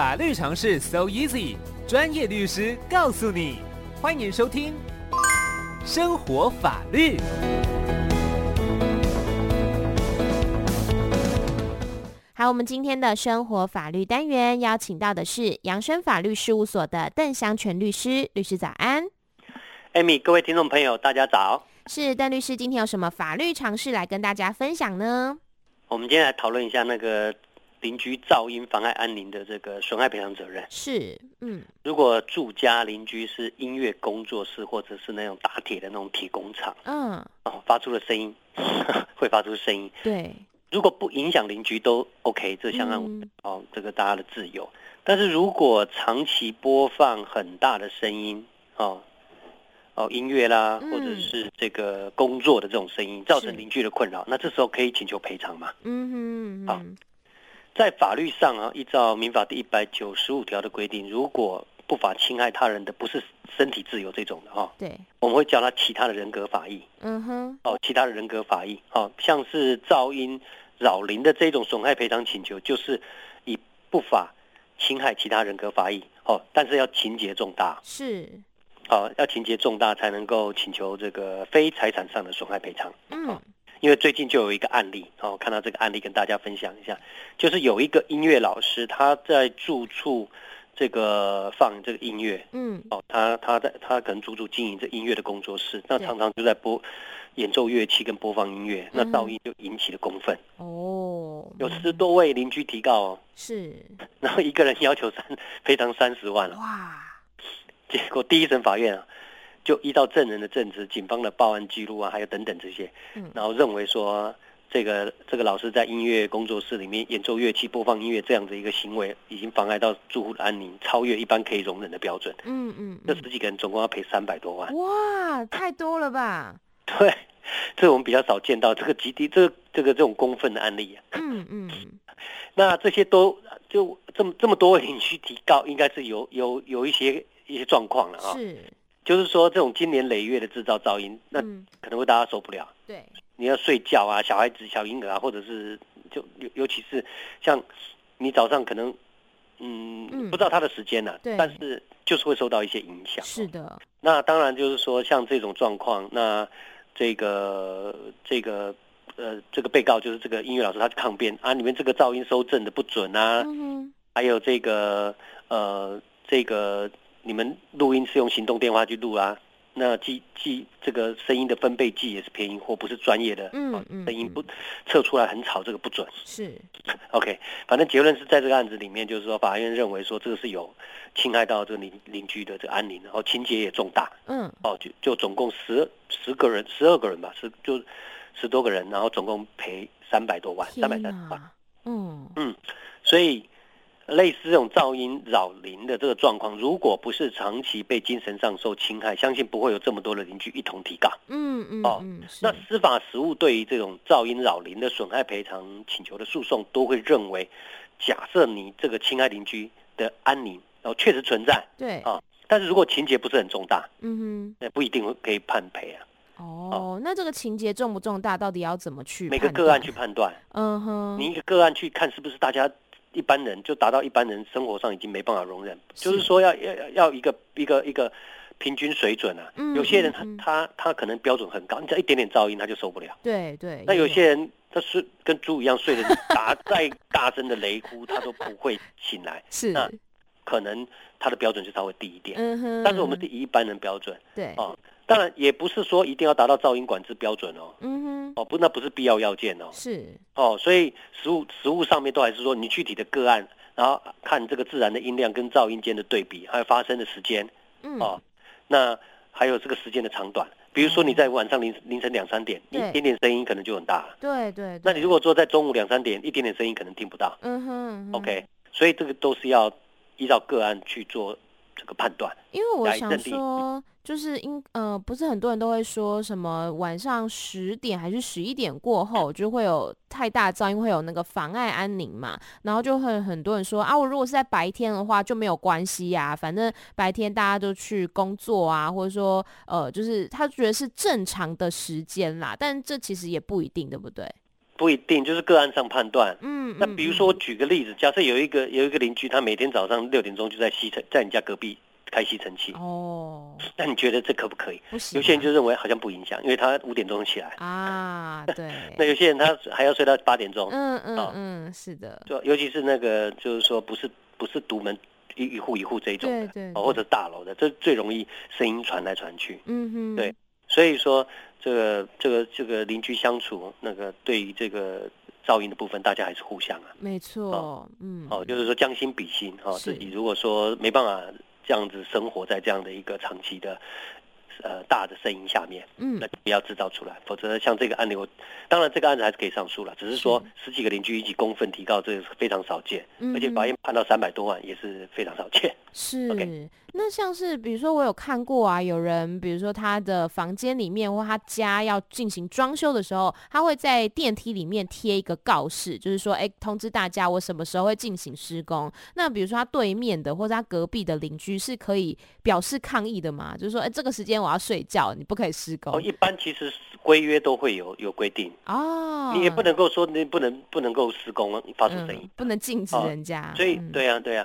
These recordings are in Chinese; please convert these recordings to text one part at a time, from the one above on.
法律常识 so easy，专业律师告诉你。欢迎收听生活法律。好，我们今天的生活法律单元邀请到的是扬生法律事务所的邓祥全律师，律师早安。艾米，各位听众朋友，大家早。是邓律师，今天有什么法律常识来跟大家分享呢？我们今天来讨论一下那个邻居噪音妨碍安宁的这个损害赔偿责任。是，嗯，如果住家邻居是音乐工作室或者是那种打铁的那种铁工厂，嗯，哦，发出了声音，会发出声音。对，如果不影响邻居都 OK，这相当、嗯、哦，这个大家的自由。但是如果长期播放很大的声音，哦。哦，音乐啦，或者是这个工作的这种声音，造成邻居的困扰，那这时候可以请求赔偿吗？嗯哼，嗯哼，好，在法律上啊，依照民法第一百九十五条的规定，如果不法侵害他人的不是身体自由这种的哈，对，我们会叫他其他的人格法益。嗯哼，哦，其他的人格法益，哦，像是噪音扰邻的这种损害赔偿请求，就是以不法侵害其他人格法益，哦，但是要情节重大。是。好，要情节重大才能够请求这个非财产上的损害赔偿。嗯，因为最近就有一个案例，哦，看到这个案例跟大家分享一下，就是有一个音乐老师，他在住处这个放这个音乐，嗯，哦，他他在他可能足足经营这音乐的工作室，那常常就在播演奏乐器跟播放音乐，那噪音就引起了公愤。哦，有十多位邻居提告哦，是，然后一个人要求三赔偿三十万了。哇！结果第一审法院啊，就依照证人的证词、警方的报案记录啊，还有等等这些，然后认为说，这个这个老师在音乐工作室里面演奏乐器、播放音乐这样的一个行为，已经妨碍到住户的安宁，超越一般可以容忍的标准。嗯嗯，这十几个人总共要赔三百多万。哇，太多了吧？对，这我们比较少见到这个极低这个这个这种公愤的案例啊。嗯嗯，那这些都就这么这么多位邻居提告，应该是有有有一些。一些状况了啊，是，就是说这种经年累月的制造噪音，那可能会大家受不了。对，你要睡觉啊，小孩子、小婴儿啊，或者是就尤尤其是像你早上可能嗯不知道他的时间呢，对，但是就是会受到一些影响。是的，那当然就是说像这种状况，那这个这个呃这个被告就是这个音乐老师，他抗辩啊，你们这个噪音收证的不准啊，还有这个呃这个。你们录音是用行动电话去录啊？那记记这个声音的分贝计也是便宜或，不是专业的。嗯嗯，声音不测出来很吵，这个不准。是，OK，反正结论是在这个案子里面，就是说法院认为说这个是有侵害到这个邻邻居的这个安宁，然后情节也重大。嗯，哦，就就总共十十个人，十二个人吧，十就十多个人，然后总共赔三百多万，三百三十万。嗯嗯，所以。类似这种噪音扰邻的这个状况，如果不是长期被精神上受侵害，相信不会有这么多的邻居一同提告。嗯嗯哦，那司法实务对于这种噪音扰邻的损害赔偿请求的诉讼，都会认为，假设你这个侵害邻居的安宁，然后确实存在，对啊，但是如果情节不是很重大，嗯哼，那不一定会可以判赔啊。哦，那这个情节重不重大，到底要怎么去？每个个案去判断。嗯哼，你一个个案去看是不是大家。一般人就达到一般人生活上已经没办法容忍，是就是说要要要一个一个一个平均水准啊。嗯、有些人他、嗯、他他可能标准很高，你只要一点点噪音他就受不了。对对。那有些人他是跟猪一样睡的，打再大声的雷哭他都不会醒来。是。那可能他的标准就稍微低一点。嗯哼。但是我们是以一般人标准。对。哦，当然也不是说一定要达到噪音管制标准哦。嗯哼。哦，不，那不是必要要件哦。是。哦，所以实物实物上面都还是说你具体的个案。然后看这个自然的音量跟噪音间的对比，还有发生的时间，嗯，哦，那还有这个时间的长短。比如说你在晚上凌凌晨两三点，一点点声音可能就很大了。对对。那你如果说在中午两三点，一点点声音可能听不到。嗯哼。OK，所以这个都是要依照个案去做这个判断。因为我想说。就是因呃，不是很多人都会说什么晚上十点还是十一点过后就会有太大噪音，会有那个妨碍安宁嘛。然后就会很多人说啊，我如果是在白天的话就没有关系呀，反正白天大家都去工作啊，或者说呃，就是他觉得是正常的时间啦。但这其实也不一定，对不对？不一定，就是个案上判断。嗯，那比如说我举个例子，假设有一个有一个邻居，他每天早上六点钟就在西城，在你家隔壁开吸尘器。哦，那你觉得这可不可以？不行啊。有些人就认为好像不影响，因为他五点钟起来。啊，对。那有些人他还要睡到八点钟。嗯嗯嗯，是的。就尤其是那个，就是说不是不是独门。一一户一户这一种的，对对，或者大楼的，这最容易声音传来传去。嗯哼，对，所以说这个这个这个邻居相处，那个对于这个噪音的部分，大家还是互相啊。没错，哦、嗯，哦，就是说将心比心，哈、哦，自己如果说没办法这样子生活在这样的一个长期的。呃，大的声音下面，嗯，那就不要制造出来，否则像这个案例，我当然这个案子还是可以上诉了，只是说十几个邻居一起公愤提告，这个是非常少见，嗯，而且法院判到三百多万也是非常少见。是。那像是比如说我有看过啊，有人比如说他的房间里面或他家要进行装修的时候，他会在电梯里面贴一个告示，就是说，哎，通知大家我什么时候会进行施工。那比如说他对面的或者他隔壁的邻居是可以表示抗议的吗？就是说，哎，这个时间我要睡觉，你不可以施工。哦，一般其实规约都会有有规定哦，你也不能够说你不能不能够施工发出声音，嗯，不能禁止人家。哦，所以，嗯，对呀，对呀。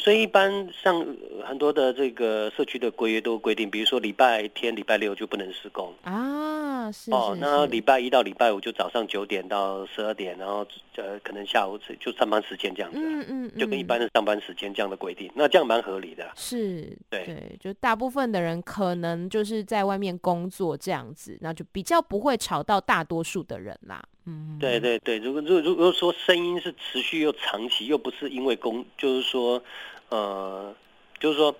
所以一般像很多的这个社区的规约都规定，比如说礼拜天、礼拜六就不能施工啊，是，哦，那礼拜一到礼拜五就早上九点到十二点，然后呃可能下午就上班时间这样子，嗯嗯，嗯，就跟一般的上班时间这样的规定，那这样蛮合理的。是，对对，就大部分的人可能就是在外面工作这样子，那就比较不会吵到大多数的人啦。嗯，对对对，如果如果如果说声音是持续又长期，又不是因为工，就是说，呃，就是说，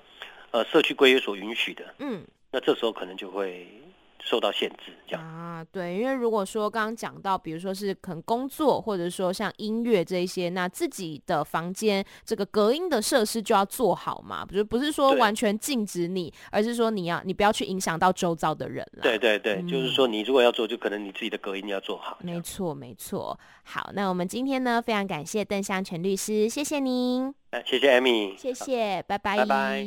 呃，社区规约所允许的，嗯，那这时候可能就会。受到限制，这样啊，对，因为如果说刚刚讲到，比如说是可能工作，或者说像音乐这一些，那自己的房间这个隔音的设施就要做好嘛，不是不是说完全禁止你，而是说你要你不要去影响到周遭的人了。对对对，嗯，就是说你如果要做，就可能你自己的隔音要做好。没错没错，好，那我们今天呢，非常感谢邓湘全律师，谢谢您。谢谢 Amy，谢谢，拜拜。拜拜。